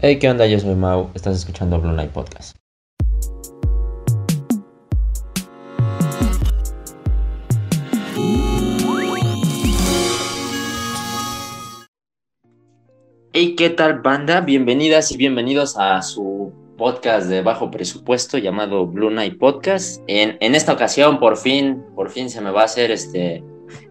Hey, ¿qué onda? Yo soy Mau, estás escuchando Blue Night Podcast. Hey, ¿qué tal banda? Bienvenidas y bienvenidos a su podcast de bajo presupuesto llamado Blue Night Podcast. En, en esta ocasión, por fin, por fin se me va a hacer este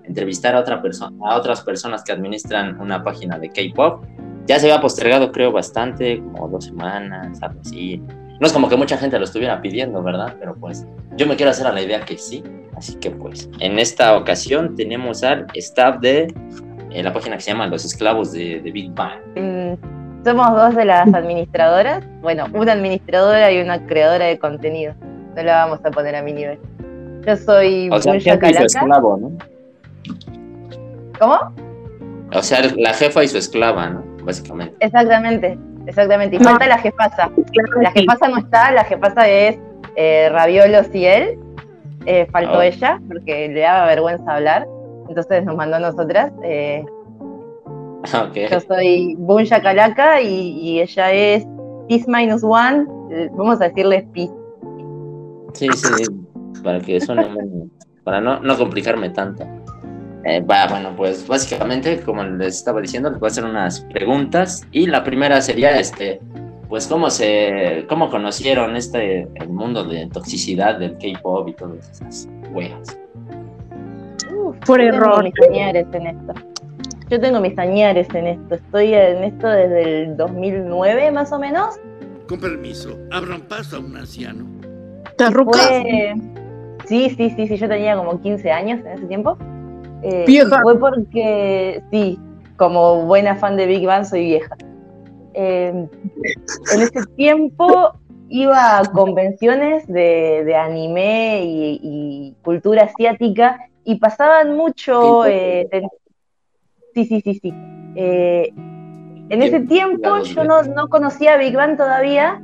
entrevistar a otra persona, a otras personas que administran una página de K-pop ya se había postergado, creo, bastante, como dos semanas, algo así. No es como que mucha gente lo estuviera pidiendo, ¿verdad? Pero pues yo me quiero hacer a la idea que sí. Así que pues en esta ocasión tenemos al staff de eh, la página que se llama Los Esclavos de, Big Bang. Mm, somos dos de las administradoras. Bueno, una administradora y una creadora de contenido. No la vamos a poner a mi nivel. Yo soy o sea, esclavo, ¿no? ¿Cómo? O sea, la jefa y su esclava, ¿no? Básicamente. Exactamente, exactamente. Y falta la jefasa. La jefasa no está, la jefasa es eh, Raviolos y él. Eh, faltó oh. ella, porque le daba vergüenza hablar. Entonces nos mandó a nosotras. Eh, Yo soy Bunja Calaca y, ella es Peace Minus One. Eh, vamos a decirle Peace. Sí, sí, para que suene para no, no complicarme tanto. Eh, bueno, pues básicamente, como les estaba diciendo, les voy a hacer unas preguntas y la primera sería, este, pues cómo se, cómo conocieron este el mundo de toxicidad del K-pop y todas esas weas. Por error. Mis añares en esto. Yo tengo mis añares en esto. Estoy en esto desde el 2009 más o menos. Con permiso, abran paso a un anciano. ¿Te Sí, sí, sí, sí. Yo tenía como 15 años en ese tiempo. Eh, fue porque, sí, como buena fan de Big Bang soy vieja. Eh, en ese tiempo iba a convenciones de, anime y, cultura asiática y pasaban mucho... Eh, sí, sí, sí, sí. en ese tiempo yo no, conocía Big Bang todavía.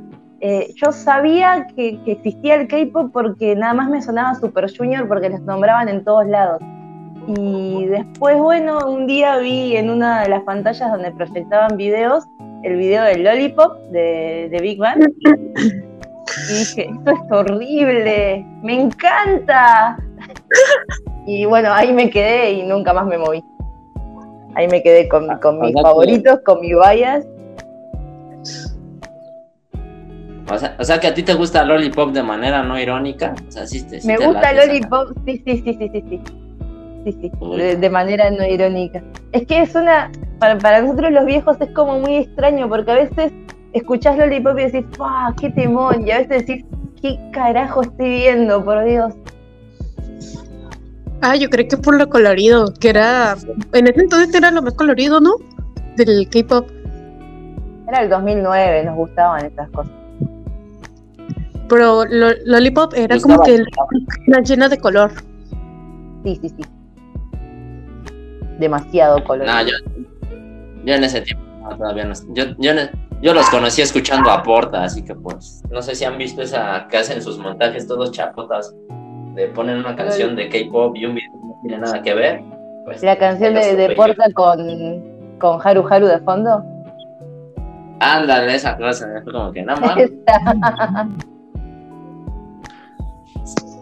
yo sabía que, que existía el K-pop porque nada más me sonaba Super Junior porque los nombraban en todos lados. Y después, bueno, un día vi en una de las pantallas donde proyectaban videos, el video del Lollipop de, Big Bang. Y dije, esto es horrible, me encanta. Y bueno, ahí me quedé y nunca más me moví. Ahí me quedé con, con mis favoritos, con mi bias. O sea, o sea, que a ti te gusta Lollipop de manera no irónica. O sea, sí me gusta Lollipop, sí, sí, sí, sí, sí. Sí sí, de, manera no irónica. Es que es una, para, nosotros los viejos es como muy extraño, porque a veces escuchás Lollipop y decís, ¡ah, qué temón! Y a veces decís, ¿qué carajo estoy viendo, por Dios? Ah, yo creo que por lo colorido, que era, en ese entonces era lo más colorido, ¿no? Del K-pop. Era el 2009, nos gustaban estas cosas. Pero Lollipop era como que una llena de color. Sí, sí, sí demasiado colorido. No, yo, en ese tiempo todavía no. Yo, yo, los conocí escuchando a Porta, así que pues, no sé si han visto esa que hacen sus montajes todos chapotas, de ponen una canción de K-pop y un video no tiene nada que ver. Pues, la canción de, Porta con, con Haru Haru de fondo. Ándale, esa cosa, como que nada más.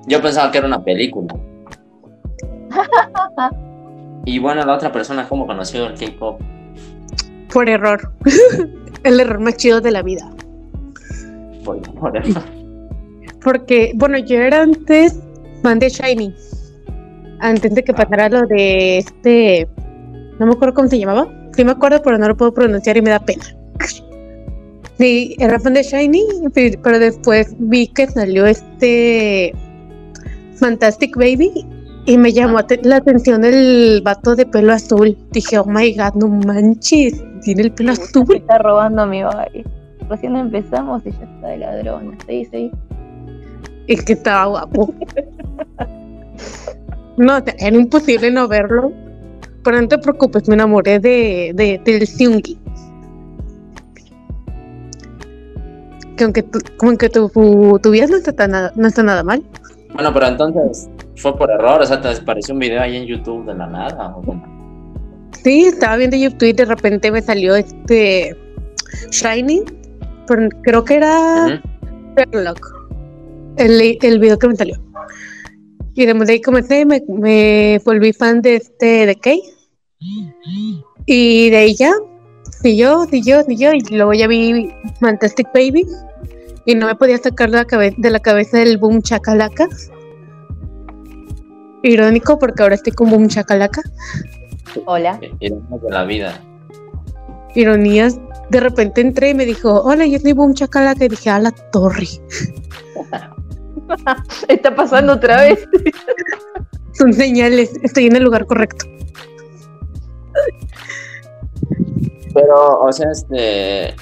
Yo pensaba que era una película. Y bueno, la otra persona, ¿cómo conoció el K-pop? Por error. el error más chido de la vida. Por, error. Porque, bueno, yo era antes fan de Shiny. Antes de que pasara lo de este. No me acuerdo cómo se llamaba. Sí me acuerdo, pero no lo puedo pronunciar y me da pena. Sí, era fan de Shiny, pero después vi que salió este Fantastic Baby y me llamó la atención el vato de pelo azul. Dije, oh my god, no manches, tiene el pelo azul. está robando a mi baile. Recién empezamos y ya está de ladrón. Sí, sí. Es que estaba guapo. no, era imposible no verlo. Pero no te preocupes, me enamoré de, de del Seungi. Que aunque tu, como que tu, tu vida no está, nada, no está nada mal. Bueno, pero entonces, fue por error, o sea, te apareció un video ahí en YouTube de la nada. Sí, estaba viendo YouTube y de repente me salió este Shiny, creo que era Sherlock, el, el video que me salió. Y de ahí comencé, me, me volví fan de este de Kay. Y de ahí ya, y yo, y yo, y yo, y luego ya vi Fantastic Baby. Y no me podía sacar de la, de la cabeza del boom chacalaca. Irónico porque ahora estoy con boom chacalaca. Hola. Ironías de la vida. Ironías. De repente entré y me dijo, hola, yo soy boom chacalaca. Y dije, a la torre. Está pasando otra vez. Son señales, estoy en el lugar correcto. Pero, o sea, este.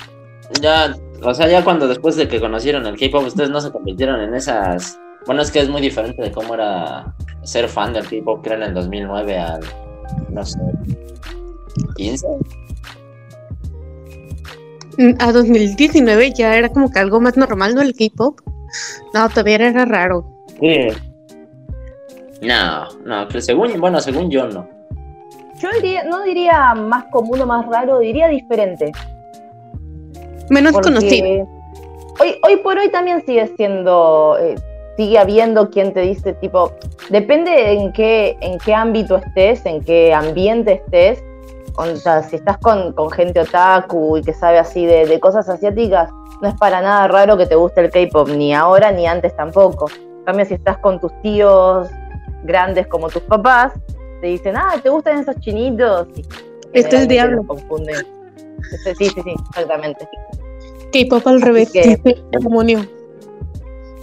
Ya. O sea, ya cuando después de que conocieron el K-pop, ustedes no se convirtieron en esas. Bueno, es que es muy diferente de cómo era ser fan del K-pop, era en el 2009 al. No sé. 15. Mm, a 2019 ya era como que algo más normal, ¿no? El K-pop. No, todavía era raro. Sí. No, no, pero según, bueno, según yo no. Yo diría, no diría más común o más raro, diría diferente. Menos conocido. Hoy, hoy por hoy también sigue siendo, eh, sigue habiendo quien te dice tipo, depende en qué, en qué ámbito estés, en qué ambiente estés. O sea, si estás con, gente otaku y que sabe así de, de cosas asiáticas, no es para nada raro que te guste el K-pop, ni ahora ni antes tampoco. En cambio, si estás con tus tíos grandes como tus papás, te dicen, ah, ¿te gustan esos chinitos? este es el diablo. Confunden. Este, sí, sí, sí, exactamente. K-pop al revés, demonio.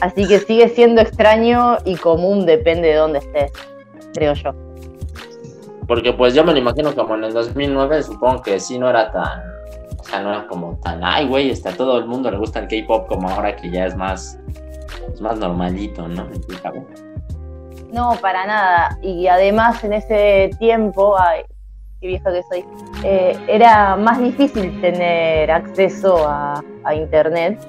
Así que sigue siendo extraño y común, depende de dónde estés, creo yo. Porque pues yo me lo imagino como en el 2009, supongo que sí no era tan o sea, no era como tan, ay, güey, está todo el mundo le gusta el K-pop como ahora que ya es más, es más normalito, ¿no? No, para nada. Y además en ese tiempo, ay, qué vieja que soy, eh, era más difícil tener acceso a, internet.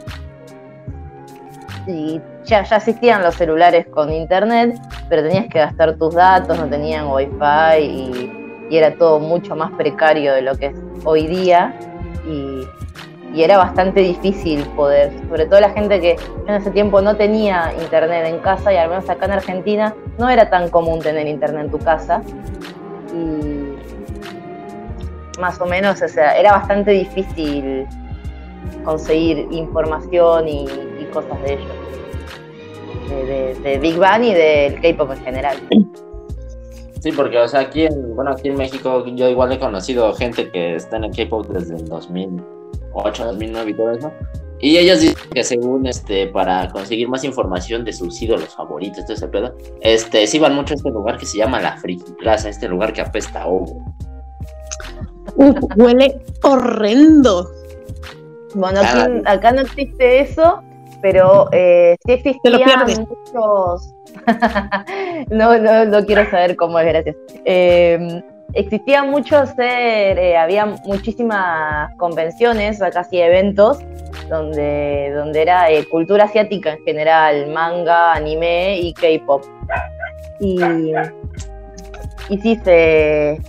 Y ya, ya existían los celulares con internet, pero tenías que gastar tus datos, no tenían wifi y, y era todo mucho más precario de lo que es hoy día y, era bastante difícil poder, sobre todo la gente que en ese tiempo no tenía internet en casa y al menos acá en Argentina no era tan común tener internet en tu casa y más o menos, o sea, era bastante difícil conseguir información y, cosas de ellos, de, Big Bang y del K-pop en general. Sí, porque, o sea, aquí en, bueno, aquí en México yo igual he conocido gente que está en el K-pop desde el 2008, 2009 y todo eso. Y ellos dicen que según, este, para conseguir más información de sus ídolos favoritos, todo ese pedo, este, sí van mucho a este lugar que se llama la Friki Plaza, este lugar que apesta a ovo. Huele horrendo. Bueno, acá no existe eso, pero eh, sí existían muchos no, no, no quiero saber cómo es, gracias. Eh, existía mucho ser, eh, había muchísimas convenciones, casi eventos, donde, donde era eh, cultura asiática en general, manga, anime y K-pop. Y, y sí, se.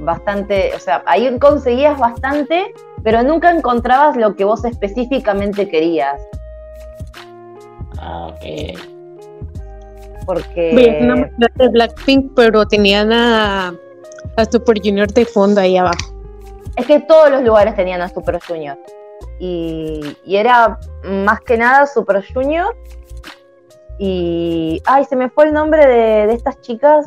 Bastante, o sea, ahí conseguías bastante, pero nunca encontrabas lo que vos específicamente querías. Ah, ok porque... una de Blackpink, pero tenían a, Super Junior de fondo ahí abajo. Es que todos los lugares tenían a Super Junior. Y, era más que nada Super Junior. Y. Ay, se me fue el nombre de, estas chicas.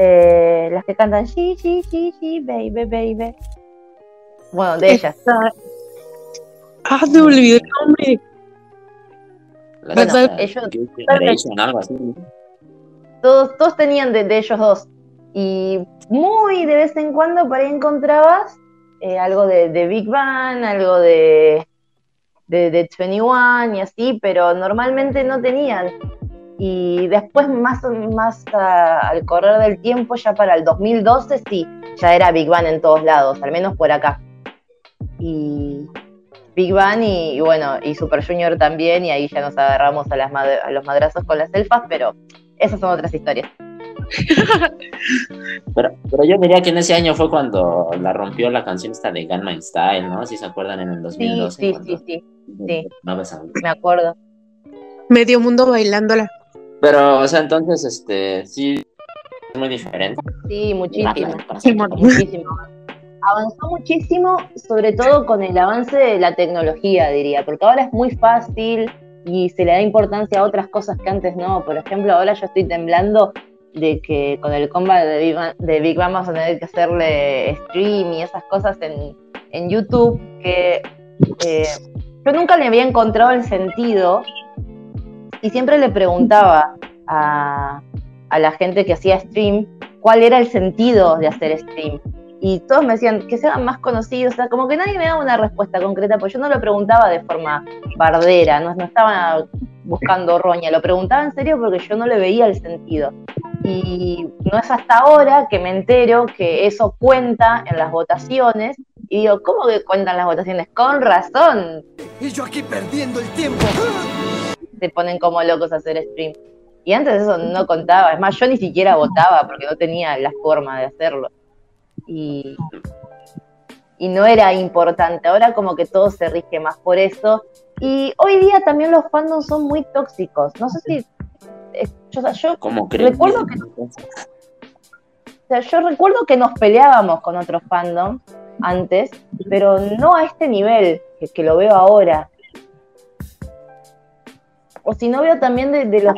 Eh, las que cantan sí, sí, sí, sí, baby, baby. Bueno, de ellas. Ah, se me olvidó el nombre. Bueno, ellos. algo así. Todos, todos tenían de, ellos dos. Y muy de vez en cuando por ahí encontrabas eh, algo de, Big Bang, algo de, de, de 21 y así, pero normalmente no tenían. Y después, más, más al correr del tiempo, ya para el 2012, sí, ya era Big Bang en todos lados, al menos por acá. Y Big Bang y, bueno, y Super Junior también, y ahí ya nos agarramos a, las a los madrazos con las elfas, pero esas son otras historias. pero, pero yo diría que en ese año fue cuando la rompió la canción esta de Gunman Style, ¿no? Si se acuerdan en el 2012. Sí, sí, sí, sí. No me acuerdo. Medio mundo bailándola. Pero, o sea, entonces, este, sí, es muy diferente. Sí, muchísimo. muchísimo. Avanzó muchísimo, sobre todo con el avance de la tecnología, diría, porque ahora es muy fácil y se le da importancia a otras cosas que antes no. Por ejemplo, ahora yo estoy temblando de que con el combat de Big, Bang, de Big vamos a tener que hacerle stream y esas cosas en, en YouTube, que eh, yo nunca le había encontrado el sentido y siempre le preguntaba a, la gente que hacía stream cuál era el sentido de hacer stream y todos me decían que sean más conocidos, o sea, como que nadie me daba una respuesta concreta, porque yo no lo preguntaba de forma bardera, no, no estaba buscando roña, lo preguntaba en serio porque yo no le veía el sentido. Y no es hasta ahora que me entero que eso cuenta en las votaciones, y digo, ¿cómo que cuentan las votaciones? Con razón. Y yo aquí perdiendo el tiempo. Se ponen como locos a hacer stream. Y antes eso no contaba, es más, yo ni siquiera votaba porque no tenía la forma de hacerlo y, no era importante. Ahora como que todo se rige más por eso. Y hoy día también los fandoms son muy tóxicos. No sé si... Yo, recuerdo que... yo recuerdo que nos peleábamos con otros fandoms antes, pero no a este nivel que, lo veo ahora. O si no veo también de, de los.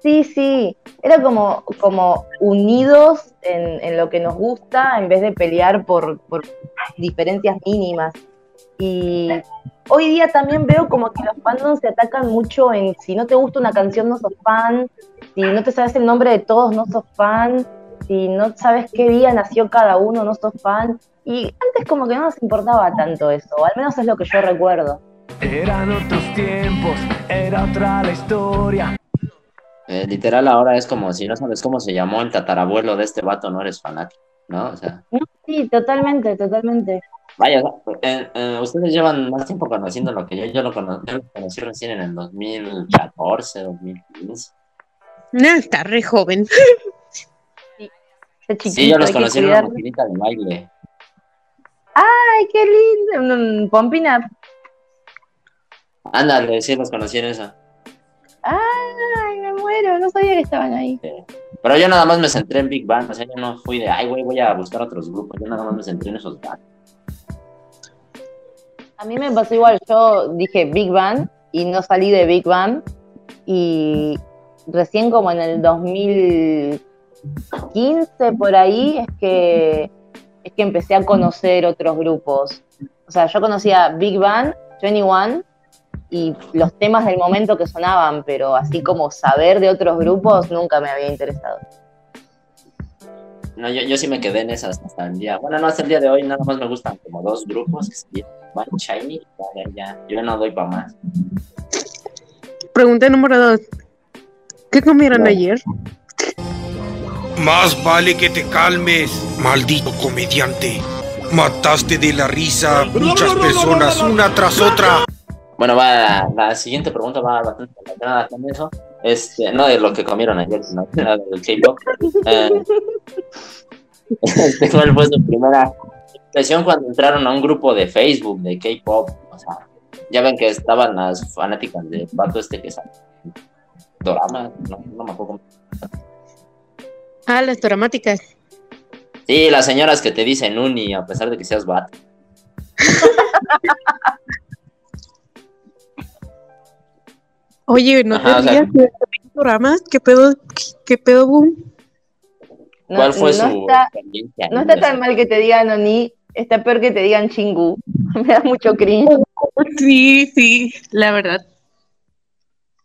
Sí, sí, era como, como unidos en, lo que nos gusta en vez de pelear por, diferencias mínimas. Y hoy día también veo como que los fandoms se atacan mucho en si no te gusta una canción no sos fan, si no te sabes el nombre de todos no sos fan, si no sabes qué día nació cada uno no sos fan. Y antes como que no nos importaba tanto eso, o al menos es lo que yo recuerdo. Eran otros tiempos, era otra la historia. Eh, literal ahora es como si no sabes cómo se llamó el tatarabuelo de este vato, no eres fanático, ¿no? O sea. Sí, totalmente, totalmente. Vaya, eh, eh, ustedes llevan más tiempo conociendo lo que yo, yo lo, conocí, recién en el 2014, 2015. No, está re joven. Sí, sí yo los conocí en una maquinita de baile. ¡Ay, qué lindo! Pompina. Ándale, sí, los conocí en esa. ¡Ay, me muero! No sabía que estaban ahí. Pero yo nada más me centré en Big Bang, o sea, yo no fui de, ay, güey, voy a buscar otros grupos, yo nada más me centré en esos bands. A mí me pasó igual, yo dije Big Bang y no salí de Big Bang y recién como en el 2015 por ahí es que es que empecé a conocer otros grupos. O sea, yo conocía Big Bang, 21 y los temas del momento que sonaban, pero así como saber de otros grupos nunca me había interesado. No, yo, yo sí me quedé en esas hasta el día. Bueno, no, hasta el día de hoy nada más me gustan como dos grupos, que se One Shiny, ya, ya, yo no doy para más. Pregunta número dos. ¿Qué comieron ayer? Más vale que te calmes, maldito comediante. Mataste de la risa muchas personas una tras otra. Bueno, va, la siguiente pregunta va bastante relacionada con eso. Este, no de lo que comieron ayer, sino del K-pop. Eh, este, ¿Cuál fue su primera impresión cuando entraron a un grupo de Facebook de K-pop? O sea, ya ven que estaban las fanáticas de Pato este que sale. Dorama, no, no me acuerdo. Ah, las dramáticas. Sí, las señoras que te dicen uni a pesar de que seas bat. Oye, ¿no te digas que programas? ¿Qué pedo, qué, pedo, boom? ¿Cuál fue su está, No está tan mal que te digan Oni, está peor que te digan Chingu. Me da mucho cringe. Sí, sí, la verdad.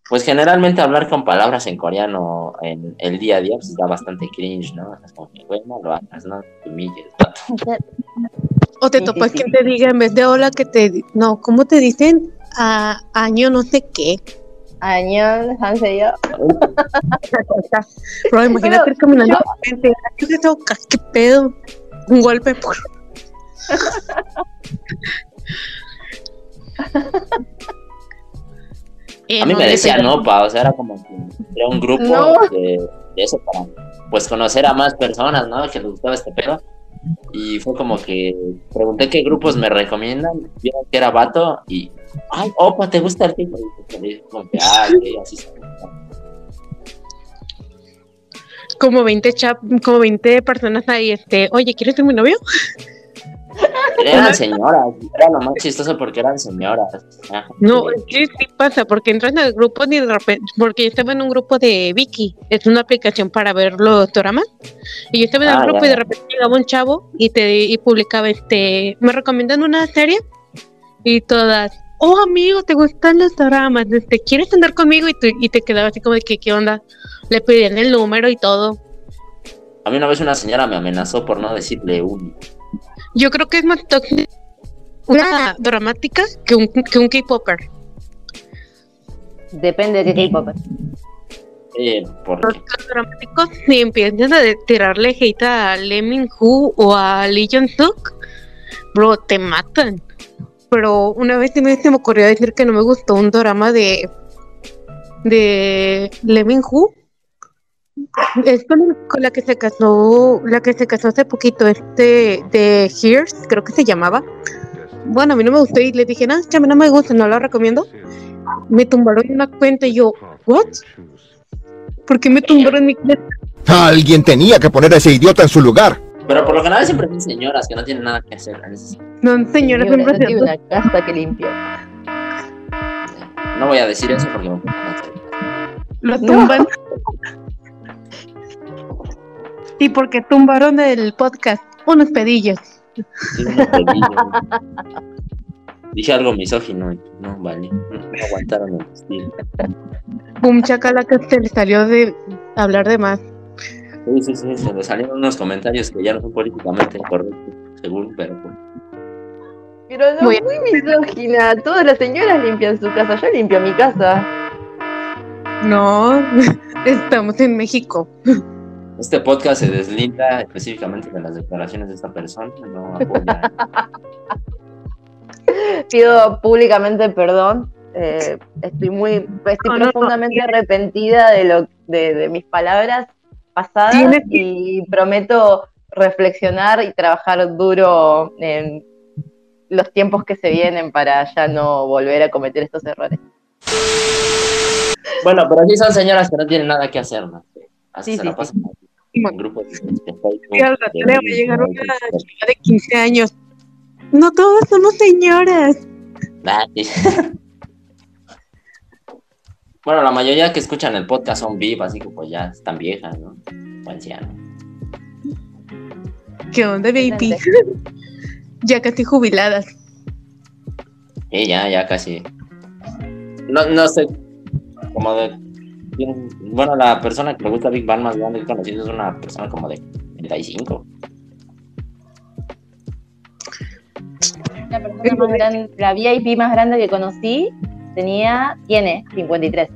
Pues generalmente hablar con palabras en coreano en el día a día pues da bastante cringe, ¿no? Es como que, bueno, lo hagas, no te humilles. O te topas que te diga en vez de hola que te... No, ¿cómo te dicen? A año no sé qué. Añón, yo. Bro, imagínate ir caminando ¿qué ¿Qué pedo? Un golpe. Por... a mí me decía no, pa, o sea, era como que era un grupo de eso, para pues conocer a más personas, ¿no? Que les gustaba este pedo. Y fue como que pregunté qué grupos me recomiendan, vieron que era vato y, ay, opa, ¿te gusta el tipo? Y como que, ah, así Como 20 chap, como 20 personas ahí, este, oye, ¿quieres ser mi novio? Eran señoras, era lo más chistoso porque eran señoras. No, sí, sí pasa, porque entras en el grupo ni de repente, porque yo estaba en un grupo de Vicky, es una aplicación para ver los dramas, y yo estaba en el ah, grupo y de repente llegaba un chavo y te y publicaba este, me recomiendan una serie y todas, oh amigo, te gustan los dramas, este, ¿quieres andar conmigo? Y, y te quedaba así como de que, ¿qué onda? Le pedían el número y todo. A mí una vez una señora me amenazó por no decirle un yo creo que es más tóxica una dramática que un, que un K-Popper. Depende de qué K-Popper. Eh, Los dramáticos, si empiezan a tirarle hate a Lemon Hu o a Lee Jong Suk, bro, te matan. Pero una vez se me, se me ocurrió decir que no me gustó un drama de de Lemon Hu es con, la que se casó, la que se casó hace poquito, este de Hears, creo que se llamaba. Bueno, a mí no me gustó y le dije, no, chame, no me gusta, no la recomiendo. Me tumbaron una cuenta y yo, ¿what? ¿Por qué me tumbaron mi cuenta? Alguien tenía que poner a ese idiota en su lugar. Pero por lo general siempre son señoras que no tienen nada que hacer. No, señoras siempre tienen una casa que limpiar. No voy a decir eso porque me Lo tumban. Y porque tumbaron el podcast, unos pedillos. Dije algo misógino, no, vale, no, aguantaron el estilo. Un chacalaca se le salió de hablar de más. Sí, sí, sí, se le salieron unos comentarios que ya no son políticamente correctos, según, pero pues. Pero no, muy, muy misógina. Todas las señoras limpian su casa. Yo limpio mi casa. No, estamos en México. Este podcast se deslinda específicamente de las declaraciones de esta persona, no Pido públicamente perdón. Eh, estoy muy, estoy profundamente arrepentida de lo, de, mis palabras pasadas y prometo reflexionar y trabajar duro en los tiempos que se vienen para ya no volver a cometer estos errores. Bueno, pero sí son señoras que no tienen nada que hacer, ¿no? Así se lo pasan grupo de, al rato le va a llegar una chica de 15 años. No todas somos señoras. bueno, la mayoría que escuchan el podcast son vivas, así que pues ya están viejas, ¿no? O ¿Qué onda, baby? ya casi jubiladas. Sí, ya, ya casi. No, no sé, como de bueno, la persona que le gusta Big Bang más grande que conocido es una persona como de 35. La persona más grande, la VIP más grande que conocí tenía, tiene 53.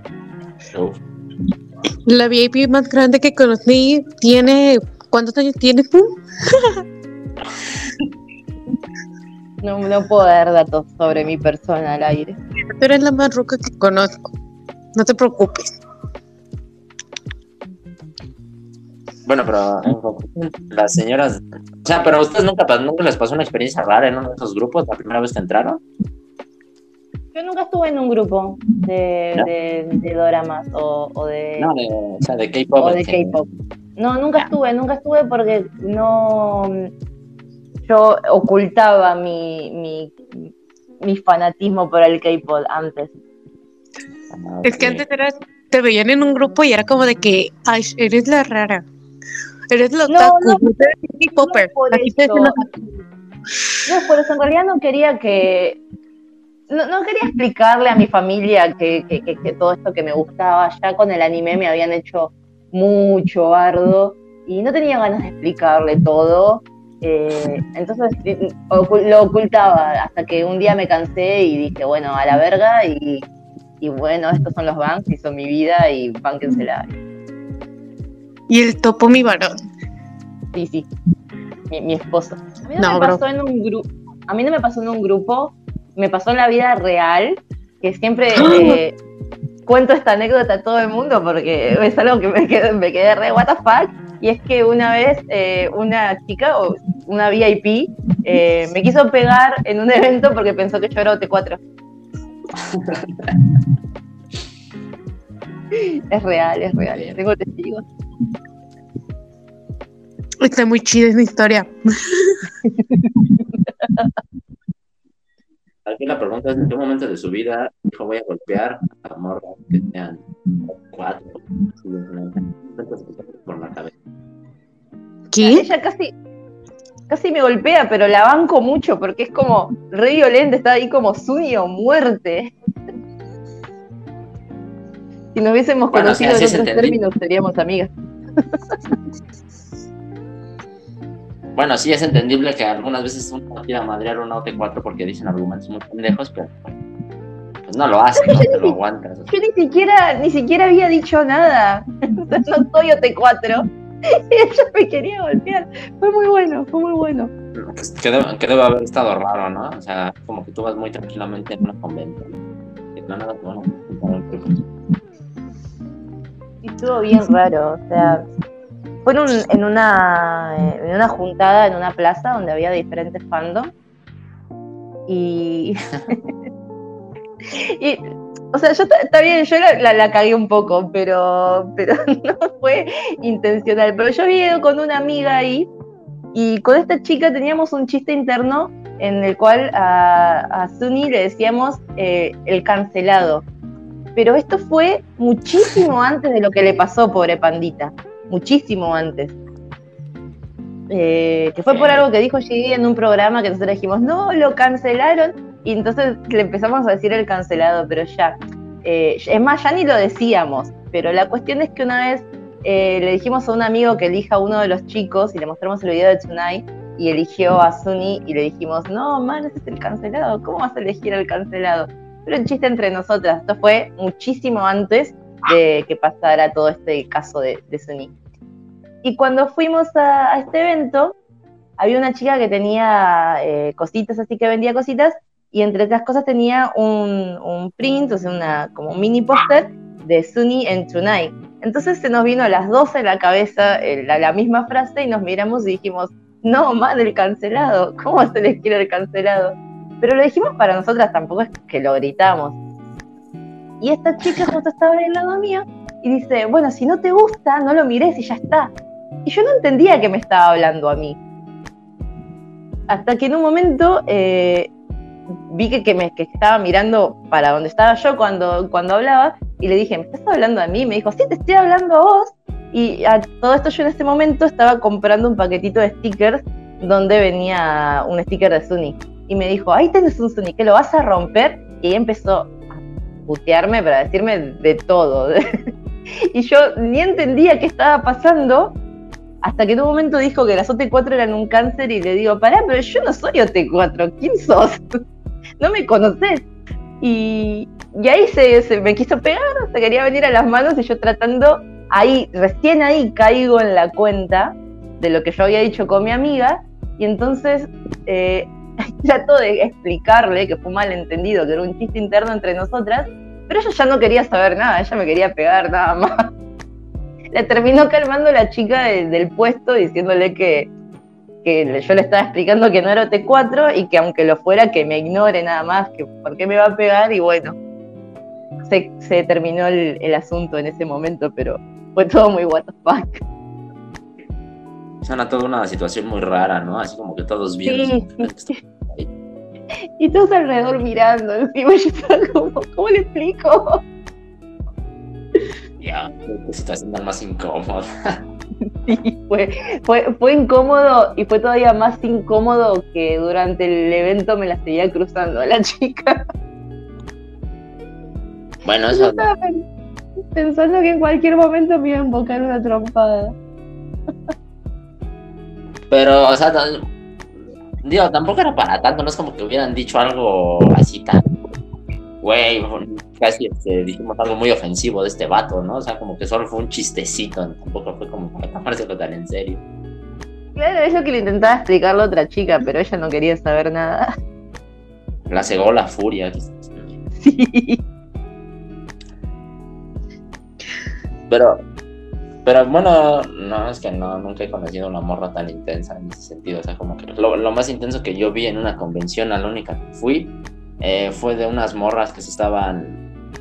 La VIP más grande que conocí tiene, ¿cuántos años tiene tú? no, no puedo dar datos sobre mi persona al aire. Pero es la más roca que conozco. No te preocupes. Bueno, pero las señoras, o sea, pero a ustedes nunca, nunca les pasó una experiencia rara en uno de esos grupos la primera vez que entraron. Yo nunca estuve en un grupo de, de, doramas o, o, de. No, de, o sea, de K-pop. O de K-pop. No, nunca estuve, nunca estuve porque no. Yo ocultaba mi, mi, mi fanatismo por el K-pop antes. Ah, es que antes te veían en un grupo y era como de que, ay, eres la rara. Eres lo no, no, no. No, por eso en realidad no quería que. No, no quería explicarle a mi familia que, que, que, todo esto que me gustaba. Ya con el anime me habían hecho mucho bardo y no tenía ganas de explicarle todo. Eh, entonces lo ocultaba hasta que un día me cansé y dije, bueno, a la verga y, y bueno, estos son los banks y son mi vida y bánquensela. Y el topo mi varón. Sí, sí. Mi, esposo. A mí no, me pasó en un grupo. A mí no me pasó en un grupo. Me pasó en la vida real. Que siempre. Eh, cuento esta anécdota a todo el mundo porque es algo que me quedé, me quedé re what the fuck. Y es que una vez eh, una chica, o una VIP, eh, me quiso pegar en un evento porque pensó que yo era OT4. es real, es real. Tengo testigos. Está muy chida esa historia. Aquí la pregunta es: ¿en qué momento de su vida dijo voy a golpear a morras que sean cuatro? Por la cabeza. ¿Qué? Ella casi, casi me golpea, pero la banco mucho porque es como re violenta, está ahí como sueño, muerte. Si nos hubiésemos conocido en otros términos, seríamos amigas. Bueno, sí es entendible que algunas veces uno quiera madrear una OT4 porque dicen argumentos muy pendejos, pero pues no lo hace, no te lo aguantas. Yo ni siquiera, ni siquiera había dicho nada. no soy OT4. Ella me quería golpear. Fue muy bueno, fue muy bueno. Pues que, debe, que, debe, haber estado raro, ¿no? O sea, como que tú vas muy tranquilamente en una convento. Y nada, bueno, estuvo bien raro, o sea, fue en, una, en una juntada en una plaza donde había diferentes fandoms. Y, y o sea, yo está bien, yo la, la, cagué un poco, pero, pero no fue intencional. Pero yo había ido con una amiga ahí y con esta chica teníamos un chiste interno en el cual a, a Suni le decíamos eh, el cancelado. Pero esto fue muchísimo antes de lo que le pasó, pobre pandita muchísimo antes. Eh, que fue por algo que dijo Gigi en un programa que nosotros dijimos, no, lo cancelaron, y entonces le empezamos a decir el cancelado, pero ya. Eh, es más, ya ni lo decíamos, pero la cuestión es que una vez eh, le dijimos a un amigo que elija a uno de los chicos y le mostramos el video de Tonight y eligió a Sunny y le dijimos, no, man, ese es el cancelado, ¿cómo vas a elegir al cancelado? Pero un chiste entre nosotras, esto fue muchísimo antes de que pasara todo este caso de, de Y cuando fuimos a, este evento, había una chica que tenía eh, cositas, así que vendía cositas, y entre otras cosas tenía un, print, o sea, una, como un mini póster de Sunny en Tonight. Entonces se nos vino a las 12 en la cabeza eh, la, misma frase y nos miramos y dijimos, no, madre, el cancelado, ¿cómo se les quiere el cancelado? Pero lo dijimos para nosotras, tampoco es que lo gritamos. Y esta chica justo estaba al lado mío y dice, bueno, si no te gusta, no lo mires y ya está. Y yo no entendía que me estaba hablando a mí. Hasta que en un momento eh, vi que, que, me, que estaba mirando para donde estaba yo cuando, cuando hablaba y le dije, ¿me estás hablando a mí? Me dijo, sí, te estoy hablando a vos. Y a todo esto yo en ese momento estaba comprando un paquetito de stickers donde venía un sticker de Sunny. Y me dijo, ahí tenés un Sunny, que lo vas a romper. Y empezó putearme, para decirme de todo. y yo ni entendía qué estaba pasando hasta que en un momento dijo que las OT4 eran un cáncer y le digo, pará, pero yo no soy OT4, ¿quién sos? no me conoces. Y, y ahí se, me quiso pegar, se quería venir a las manos y yo tratando, ahí, recién ahí caigo en la cuenta de lo que yo había dicho con mi amiga y entonces eh, trato de explicarle que fue un malentendido, que era un chiste interno entre nosotras, pero ella ya no quería saber nada, ella me quería pegar nada más. Le terminó calmando la chica del puesto diciéndole que, que yo le estaba explicando que no era T4 y que aunque lo fuera, que me ignore nada más, que por qué me va a pegar y bueno, se, se terminó el, el asunto en ese momento, pero fue todo muy what the fuck suena toda una situación muy rara, ¿no? Así como que todos bien. Sí, Y todos alrededor mirando, encima yo estaba como, ¿cómo le explico? Ya, qué situación más incómoda. Sí, fue, fue, fue incómodo y fue todavía más incómodo que durante el evento me la seguía cruzando a la chica. Bueno, eso. Yo estaba pensando que en cualquier momento me iba a invocar una trompada. Pero, o sea, digo, tampoco era para tanto, no es como que hubieran dicho algo así tan, güey, casi este, dijimos algo muy ofensivo de este vato, ¿no? O sea, como que solo fue un chistecito, tampoco fue como para tomárselo tan en serio. Claro, es lo que le intentaba explicar la otra chica, pero ella no quería saber nada. La cegó la furia. Sí. Pero, pero bueno, no, es que no, nunca he conocido una morra tan intensa en ese sentido. O sea, como que lo, más intenso que yo vi en una convención, a la única que fui, eh, fue de unas morras que se estaban.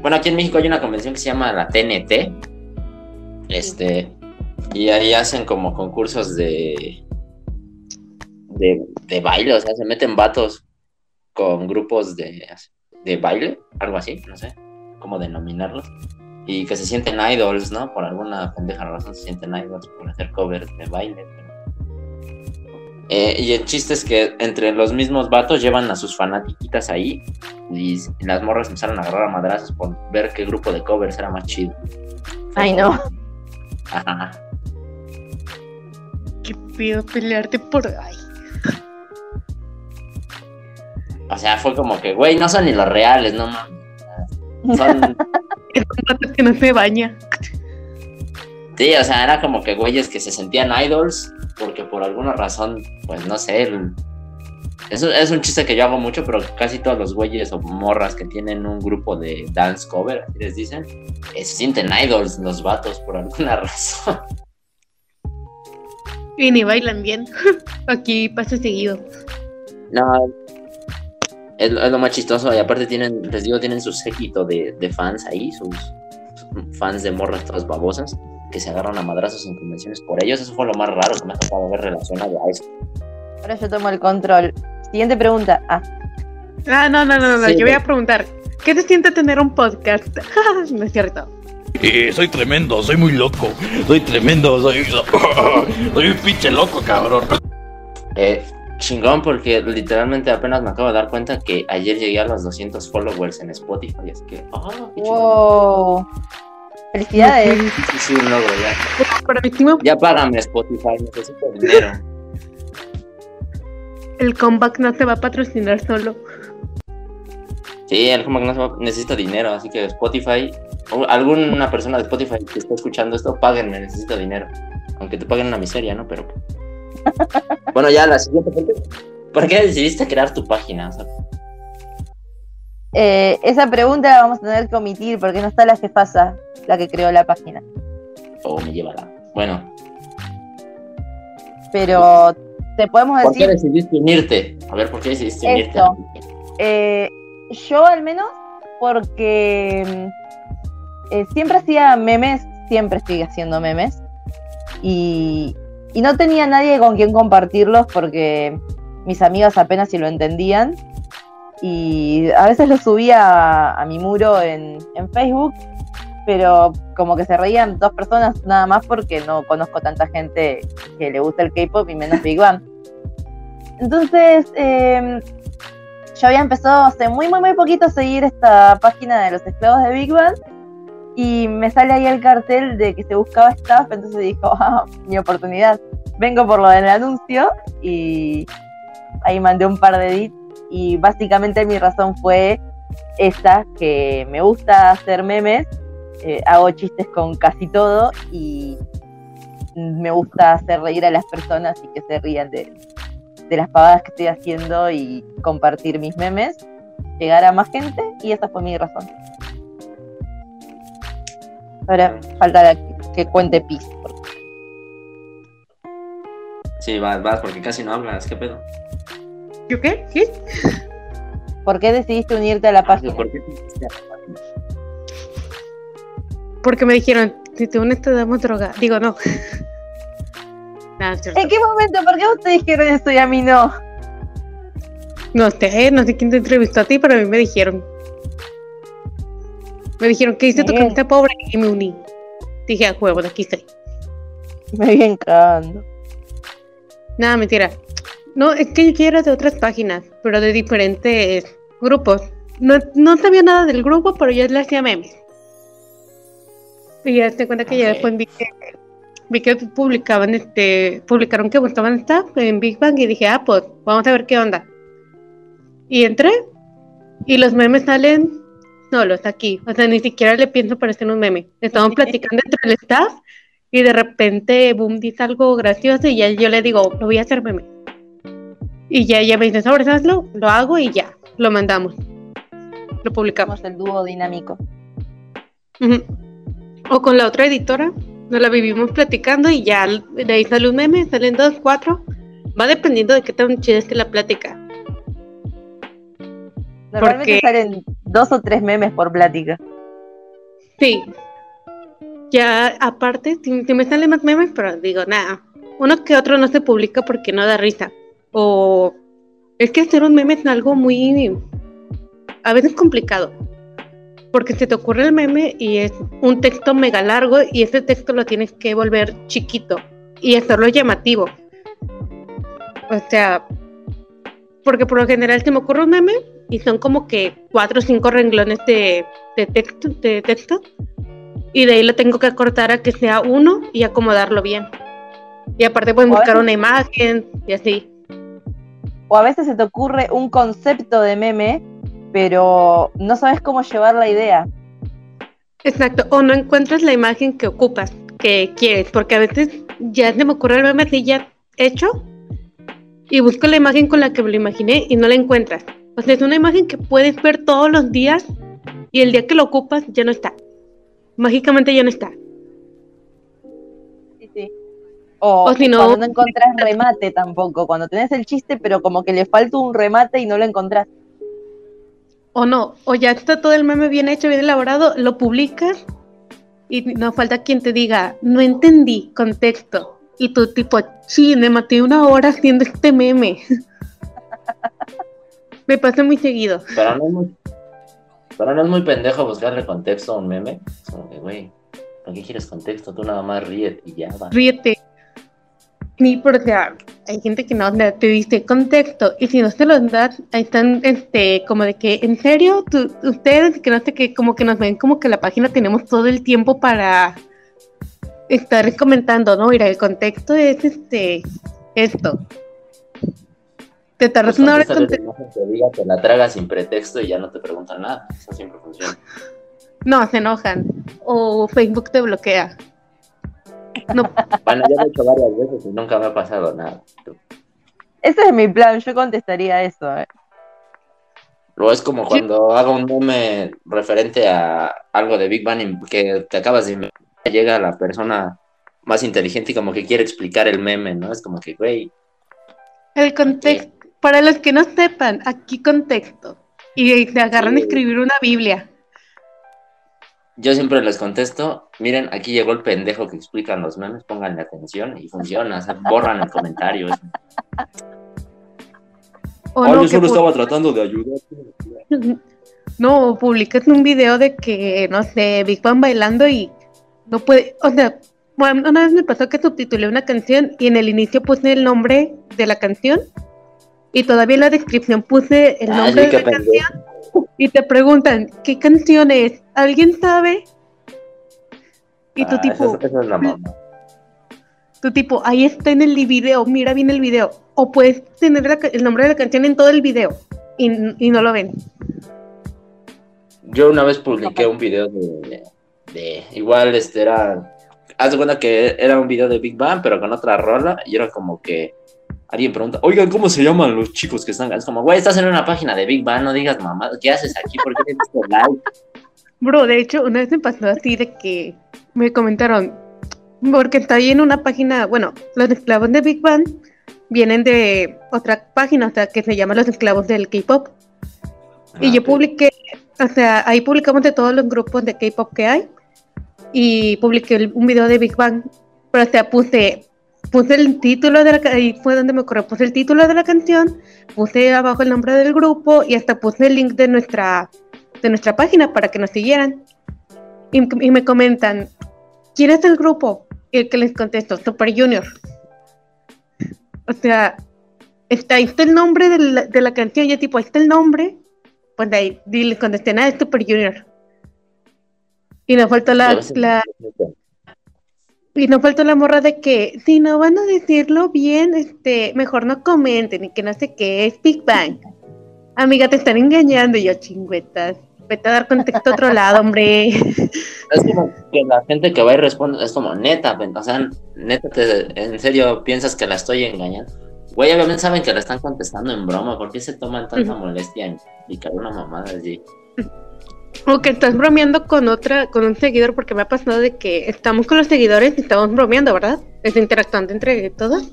Bueno, aquí en México hay una convención que se llama la TNT. Este. Y ahí hacen como concursos de. De, de baile, o sea, se meten vatos con grupos de, de baile, algo así, no sé cómo denominarlos y que se sienten idols, ¿no? Por alguna pendeja razón se sienten idols por hacer covers de baile. Eh, y el chiste es que entre los mismos vatos llevan a sus fanatiquitas ahí y, las morras empezaron a agarrar a madrazos por ver qué grupo de covers era más chido. Ay, no. Ajá. Qué pido pelearte por ahí. O sea, fue como que, güey, no son ni los reales, no mames. Son que no se baña. Sí, o sea, era como que güeyes que se sentían idols porque por alguna razón, pues no sé, eso es un chiste que yo hago mucho, pero casi todos los güeyes o morras que tienen un grupo de dance cover, así les dicen, eh, se sienten idols los vatos por alguna razón. Y ni bailan bien. Aquí pasa seguido. No, es, lo más chistoso. Y aparte tienen, les digo, tienen su séquito de, fans ahí, sus, fans de morras todas babosas, que se agarran a madrazos en convenciones por ellos. Eso fue lo más raro que me ha tocado ver relacionado a eso. Ahora yo tomo el control. Siguiente pregunta. Ah. Ah, no, no, no, no. yo voy a preguntar. ¿Qué te siente tener un podcast? no es cierto. Eh, soy tremendo, soy muy loco. Soy tremendo, soy. soy un pinche loco, cabrón. Eh, chingón porque literalmente apenas me acabo de dar cuenta que ayer llegué a los 200 followers en Spotify, así que, oh, wow. Felicidades. Sí, sí, un logro ya. Ya págame Spotify, necesito dinero. El comeback no te va a patrocinar solo. Sí, el comeback no se va, necesito dinero, así que Spotify, alguna persona de Spotify que esté escuchando esto, páguenme, necesito dinero. Aunque te paguen una miseria, ¿no? Pero bueno, ya la siguiente ¿Por qué decidiste crear tu página? Eh, esa pregunta la vamos a tener que omitir porque no está la jefasa, la que creó la página. Oh, me lleva la. Bueno. Pero te podemos decir. ¿Por qué decidiste unirte? A ver, ¿por qué decidiste unirte? Eh, yo al menos porque mm, eh, siempre hacía memes, siempre estoy haciendo memes. Y, y no tenía nadie con quien compartirlos porque mis amigas apenas si lo entendían. Y a veces lo subía a, mi muro en, Facebook, pero como que se reían dos personas nada más porque no conozco tanta gente que le gusta el K-pop y menos Big Bang. Entonces, em, yo había empezado hace muy, muy, muy poquito a seguir esta página de los esclavos de Big Bang y me sale ahí el cartel de que se buscaba staff, entonces dijo, ah, mi oportunidad. Vengo por lo del anuncio y ahí mandé un par de edits y básicamente mi razón fue esa, que me gusta hacer memes, eh, hago chistes con casi todo y me gusta hacer reír a las personas y que se rían de, de las pavadas que estoy haciendo y compartir mis memes, llegar a más gente y esa fue mi razón. Ahora falta que cuente Pis. Sí, vas, vas, porque casi no hablas. ¿Qué pedo? ¿Yo qué? ¿Qué? ¿Por qué decidiste unirte a la página? ¿Por qué Porque me dijeron, si te unes te damos droga. Digo, no. ¿En qué momento? ¿Por qué ustedes dijeron esto y a mí no? No sé, no sé quién te entrevistó a ti, pero a mí me dijeron. Me dijeron que hice tu camita pobre y me uní. Dije, a ah, de aquí estoy. Me vi encantando. Nada, mentira. No, es que yo quiero de otras páginas, pero de diferentes grupos. No, no sabía nada del grupo, pero yo le hacía memes. Y ya te cuenta que ya después vi que, vi que publicaban este, publicaron que buscaban staff en Big Bang y dije, ah, pues vamos a ver qué onda. Y entré y los memes salen solos aquí. O sea, ni siquiera le pienso parecer un meme. Estaban platicando entre el staff y de repente, boom, dice algo gracioso y ya yo le digo, lo voy a hacer meme. Y ya ella me dice, sobre hazlo, lo hago y ya, lo mandamos. Lo publicamos. el dúo dinámico. O con la otra editora, nos la vivimos platicando y ya de ahí sale un meme, salen dos, cuatro. Va dependiendo de qué tan chida esté la plática. Normalmente salen dos o tres memes por plática. Sí. Ya aparte, si, me salen más memes, pero digo, nada. Uno que otro no se publica porque no da risa. O es que hacer un meme es algo muy a veces complicado. Porque se te ocurre el meme y es un texto mega largo y ese texto lo tienes que volver chiquito y hacerlo llamativo. O sea, porque por lo general se me ocurre un meme y son como que cuatro o cinco renglones de, texto, de texto y de ahí lo tengo que cortar a que sea uno y acomodarlo bien. Y aparte pueden buscar una imagen y así. O a veces se te ocurre un concepto de meme pero no sabes cómo llevar la idea. Exacto, o no encuentras la imagen que ocupas, que quieres, porque a veces ya se me ocurre el meme así ya hecho y busco la imagen con la que me lo imaginé y no la encuentras. O sea, es una imagen que puedes ver todos los días y el día que lo ocupas ya no está. Mágicamente ya no está. Sí, sí. O, si no, cuando no encontrás remate tampoco, cuando tenés el chiste pero como que le falta un remate y no lo encontrás o no, o ya está todo el meme bien hecho, bien elaborado, lo publicas y no falta quien te diga, no entendí contexto. Y tú tipo, sí, me maté una hora haciendo este meme. me pasa muy seguido. Pero no, es muy, pero no es muy pendejo buscarle contexto a un meme. como que, güey, ¿para qué quieres contexto? Tú nada más ríete y ya va. Ríete. Ni porque hay gente que no te dice contexto y si no se los das, ahí están este, como de que, en serio, ustedes que no sé qué, como que nos ven como que la página tenemos todo el tiempo para estar comentando, ¿no? Mira, el contexto es este, esto. Te tardas una hora con... Te diga que la traga sin pretexto y ya no te preguntan nada. Eso siempre funciona. No, se enojan. O Facebook te bloquea. No. Bueno, yo lo he hecho varias veces y nunca me ha pasado nada. Ese es mi plan, yo contestaría eso. ¿eh? O es como cuando hago un meme referente a algo de Big Bang que te acabas de llega la persona más inteligente y como que quiere explicar el meme, ¿no? Es como que, güey. El contexto, para los que no sepan, aquí contexto. Y te agarran a escribir una Biblia yo siempre les contesto, miren, aquí llegó el pendejo que explican los memes, pónganle atención y funciona, borran el comentario. O yo solo estaba tratando de ayudar. No, publicas un video de que, no sé, Big Bang bailando y no puede, o sea, bueno, una vez me pasó que subtitulé una canción y en el inicio puse el nombre de la canción y todavía en la descripción puse el nombre de la canción y te preguntan, ¿qué canción es? ¿Alguien sabe? Y tu ah, tipo... Esa, es la mamá. Tu tipo, ahí está en el video, mira bien el video. O puedes tener el nombre de la canción en todo el video y, no lo ven. Yo una vez publiqué un video de, de igual este era haz de cuenta que era un video de Big Bang, pero con otra rola, y era como que alguien pregunta, oigan, ¿cómo se llaman los chicos que están? Es como, güey, estás en una página de Big Bang, no digas mamá, ¿qué haces aquí? ¿Por qué tienes like? Bro, de hecho, una vez me pasó así de que me comentaron, porque está ahí en una página, bueno, los esclavos de Big Bang vienen de otra página, o sea, que se llama Los Esclavos del K-Pop. y yo ah, publiqué, o sea, ahí publicamos de todos los grupos de K-Pop que hay. Y publiqué un video de Big Bang. Pero o sea, puse puse el título de la ahí fue donde me ocurrió, puse el título de la canción, puse abajo el nombre del grupo y hasta puse el link de nuestra, de nuestra página para que nos siguieran. Y, me comentan, ¿quién es el grupo? Y el que les contesto, Super Junior. O sea, está, ahí está el nombre de la, de la canción, ya tipo, ahí está el nombre. Pues de ahí, y les contesté nada, es Super Junior. Y nos faltó la, la, y no faltó la morra de que si no van a decirlo bien, este, mejor no comenten y que no sé qué, es Big Bang. Amiga, te están engañando y yo chingüetas. Vete a dar contexto a otro lado, hombre. Es como que la gente que va y responde es como neta, o sea, neta, en serio piensas que la estoy engañando. Güey, obviamente saben que la están contestando en broma, ¿por qué se toman tanta molestia en explicar una mamada así? O que estás bromeando con otra, con un seguidor, porque me ha pasado de que estamos con los seguidores y estamos bromeando, ¿verdad? Es interactuando entre todos.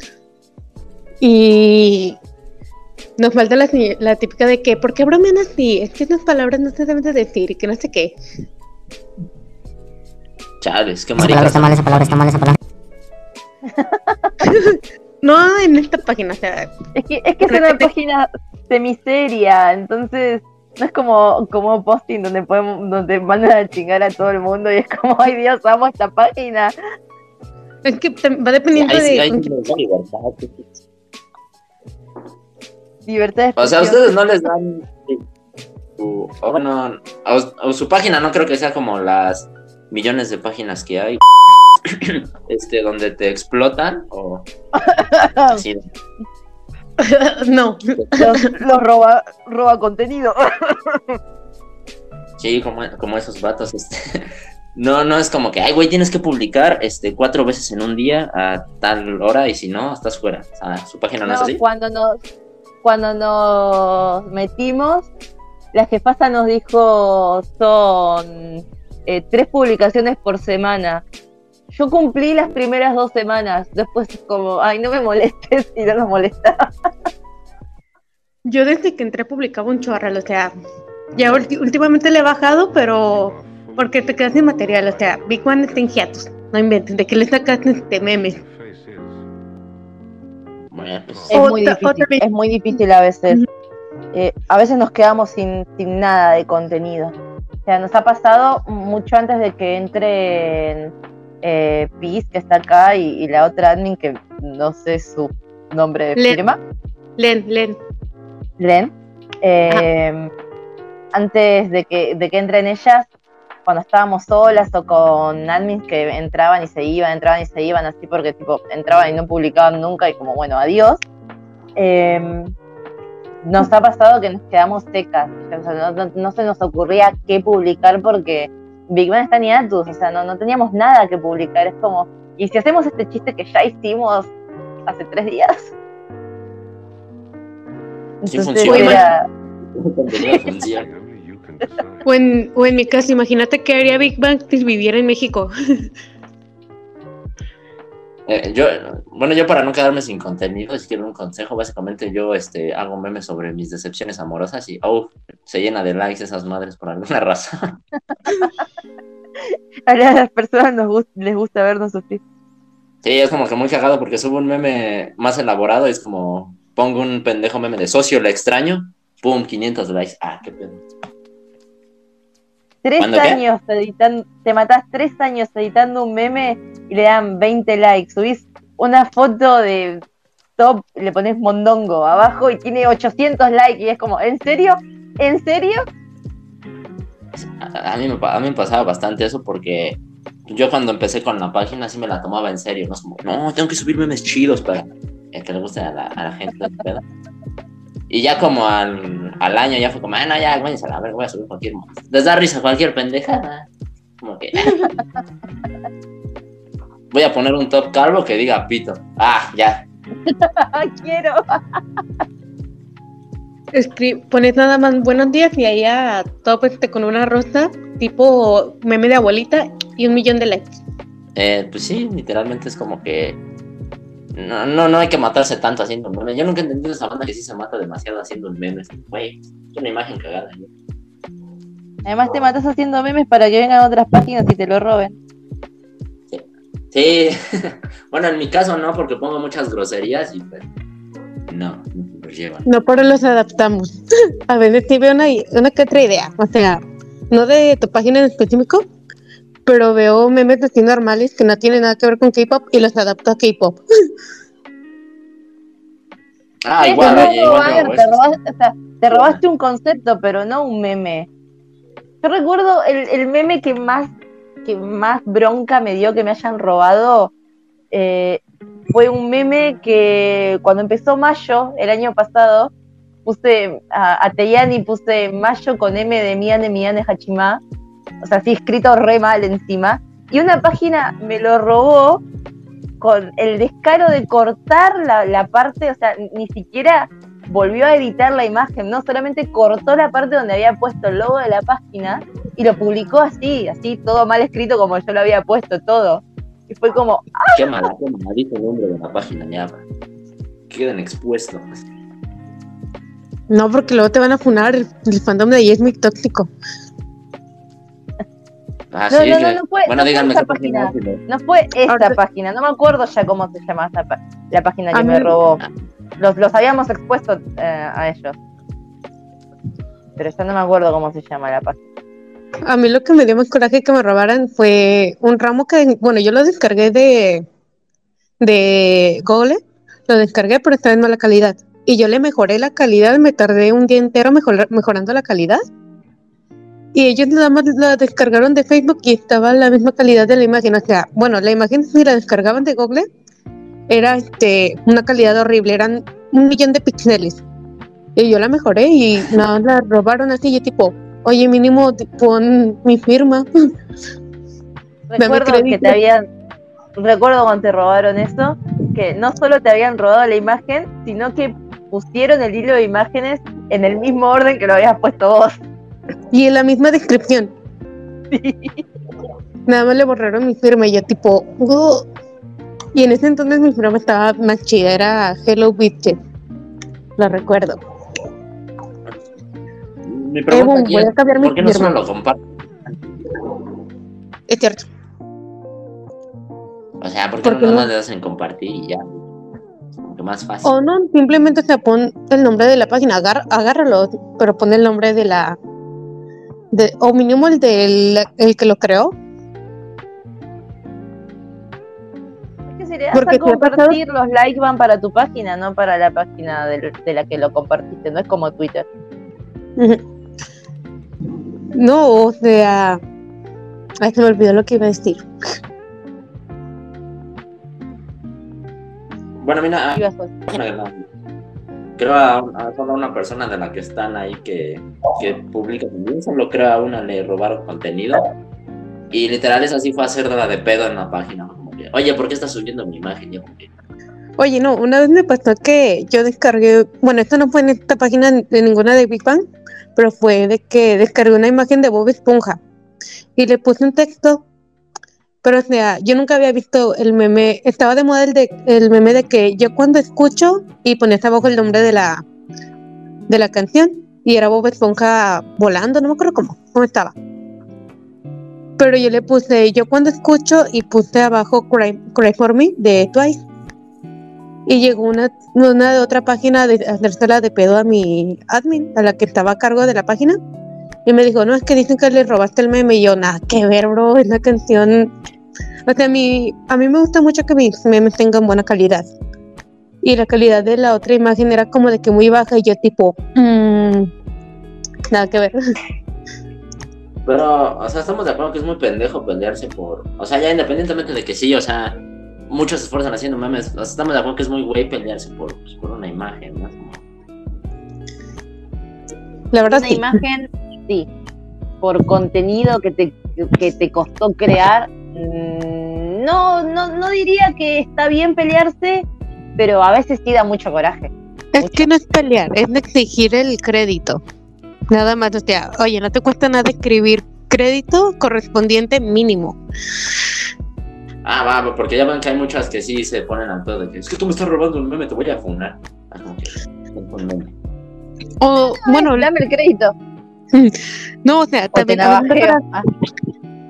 Y nos falta la, la, típica de que, ¿por qué bromean así? Es que esas palabras no se deben de decir y que no sé qué. Chales, qué marica. Está mal, esa palabra está mal, esa palabra. no en esta página, o sea. Es que es, que es una página semiseria, entonces no es como, como posting donde podemos, donde mandan a chingar a todo el mundo y es como, ay Dios, amo esta página. Es que va dependiendo de. Libertad O sea, a ustedes no les dan su, bueno, a, su página no creo que sea como las millones de páginas que hay este donde te explotan o no. Los, roba roba contenido. Sí como, como esos vatos este. No no es como que ay güey tienes que publicar este cuatro veces en un día a tal hora y si no estás fuera o sea, su página no, es así. cuando nos cuando nos metimos, la jefasa nos dijo son eh, tres publicaciones por semana. Yo cumplí las primeras dos semanas, después como, ay, no me molestes y no nos molesta. Yo desde que entré publicaba un chorro, o sea, ya últimamente le he bajado, pero porque te quedas sin material, o sea, Big One está en hiatus, no inventes, ¿de qué le sacas este meme? es, muy difícil, es muy difícil a veces. Eh, a veces nos quedamos sin, sin nada de contenido. O sea, nos ha pasado mucho antes de que entre eh, Piz, que está acá, y, la otra admin, que no sé su nombre de firma. Len, Len. Len. Eh, antes de que, de que entren ellas, cuando estábamos solas o con admins que entraban y se iban, entraban y se iban, así porque tipo entraban y no publicaban nunca y como bueno, adiós. Em, nos ha pasado que nos quedamos secas, no, se nos ocurría qué publicar porque Big Bang está en o sea, no, no teníamos nada que publicar, es como, ¿y si hacemos este chiste que ya hicimos hace tres días? Entonces, O en, o en mi caso, imagínate que haría Big Bang si viviera en México. Eh, yo, bueno, yo para no quedarme sin contenido, si quiero un consejo, básicamente yo este, hago memes sobre mis decepciones amorosas y, oh, se llena de likes esas madres por alguna razón. a las personas nos les gusta vernos sufrir. Sí, es como que muy cagado porque subo un meme más elaborado, es como pongo un pendejo meme de socio, le extraño, pum, 500 likes, ah, qué pedo. Tres años editando, te matás tres años editando un meme y le dan 20 likes. Subís una foto de top, le pones mondongo abajo y tiene 800 likes y es como, ¿en serio? ¿En serio? A, mí, me, a mí me pasaba bastante eso porque yo cuando empecé con la página sí me la tomaba en serio, no como, no, tengo que subir memes chidos para que le guste a la, a la gente. Y ya como al, al año ya fue como, ah, no, ya, a ver, voy a subir cualquier... Les da risa cualquier pendeja. Como que... voy a poner un top carbo que diga pito. Ah, ya. Quiero. pones nada más buenos días y ahí a top este con una rosa, tipo meme de abuelita y un millón de likes. Eh, pues sí, literalmente es como que no, no, no hay que matarse tanto haciendo memes. Yo nunca he entendido esa banda que sí se mata demasiado haciendo memes. Güey, es una imagen cagada. Además te matas haciendo memes para que vengan otras páginas y te lo roben. Sí. bueno, en mi caso no, porque pongo muchas groserías y pues no, no llevan. No, pero los adaptamos. A veces veo una, una que otra idea. O sea, no de tu página en específico, pero veo memes así normales que no tienen nada que ver con K-pop y los adapto a K-pop. Ah, igual, te, robaste, un concepto, pero no un meme. Yo recuerdo el, meme que más, que más bronca me dio que me hayan robado. Eh, fue un meme que cuando empezó Mayo, el año pasado, puse a, a Teyani, puse Mayo con M de Miane Miane Hachima o sea, sí escrito re mal encima, y una página me lo robó con el descaro de cortar la, parte, o sea, ni siquiera volvió a editar la imagen, no solamente cortó la parte donde había puesto el logo de la página y lo publicó así, así, todo mal escrito como yo lo había puesto, todo. Y fue como. ¡ah! Qué mala, qué maldito nombre de la página, ya. Quedan expuestos. No, porque luego te van a funar. El, fandom de ahí es muy tóxico. Ah, no, no, no, no fue, bueno, díganme esta página. No fue esta página, no me acuerdo ya cómo se llama la página que me robó. Los, los habíamos expuesto eh, a ellos. Pero ya no me acuerdo cómo se llama la página. A mí lo que me dio más coraje que me robaran fue un ramo que, bueno, yo lo descargué de, de Google, lo descargué, pero estaba en mala calidad. Y yo le mejoré la calidad, me tardé un día entero mejorando la calidad. Y ellos nada más la descargaron de Facebook y estaba la misma calidad de la imagen. O sea, bueno, la imagen si la descargaban de Google era este, una calidad horrible, eran un millón de píxeles. Y yo la mejoré y nada, la robaron así, y tipo, oye, mínimo pon mi firma. Recuerdo que te habían, recuerdo cuando te robaron eso, que no solo te habían robado la imagen, sino que pusieron el hilo de imágenes en el mismo orden que lo habías puesto vos. Y en la misma descripción. Nada más le borraron mi firma y yo tipo, y en ese entonces mi firma estaba más chida, era Hello Bitches. Lo recuerdo. Mi pregunta voy a cambiar ¿por qué no solo lo? Es cierto. O sea, ¿por qué no, no le das en compartir y ya? más fácil. O no, simplemente se pone el nombre de la página, agárralo, pero pone el nombre de la. De, o mínimo el del el que lo creó. Porque compartir, los likes van para tu página, no para la página de, de la que lo compartiste, no es como Twitter. No, o sea. Ay, se me olvidó lo que iba a decir. Bueno, mira, creo a, solo una persona de la que están ahí que, que publica también, solo creo a una le robaron contenido. Y literal es así fue hacerla de pedo en la página. Oye, ¿por qué estás subiendo mi imagen? Oye, no, una vez me pasó que yo descargué, bueno, esto no fue en esta página de ninguna de Big Bang, pero fue de que descargué una imagen de Bob Esponja y le puse un texto, pero o sea, yo nunca había visto el meme, estaba de moda el, de, el meme de que yo cuando escucho y ponías abajo el nombre de la, de la canción y era Bob Esponja volando, no me acuerdo cómo, cómo estaba. Pero yo le puse, yo cuando escucho y puse abajo Cry, Cry for Me de Twice y llegó una, una de otra página de hacérsela de pedo a mi admin, a la que estaba a cargo de la página. Y me dijo, no, es que dicen que le robaste el meme. Y yo, nada que ver, bro, es la canción. O sea, a mí, a mí me gusta mucho que mis memes tengan buena calidad. Y la calidad de la otra imagen era como de que muy baja y yo tipo, mmm, nada que ver. Pero, o sea, estamos de acuerdo que es muy pendejo pelearse por... O sea, ya independientemente de que sí, o sea, muchos se esfuerzan haciendo memes. Estamos de acuerdo que es muy güey pelearse por, pues, por una imagen, ¿no? La verdad, una imagen, sí. Por contenido que te, que te costó crear, mm, no, no, no diría que está bien pelearse, pero a veces sí da mucho coraje. Es que no es pelear, es exigir el crédito. Nada más, o sea, oye, no te cuesta nada escribir crédito correspondiente mínimo. Ah, va, porque ya ven que hay muchas que sí se ponen a todo de que es que tú me estás robando un meme, te voy a funar. Ah, o, bueno, dame el crédito. No, o sea, también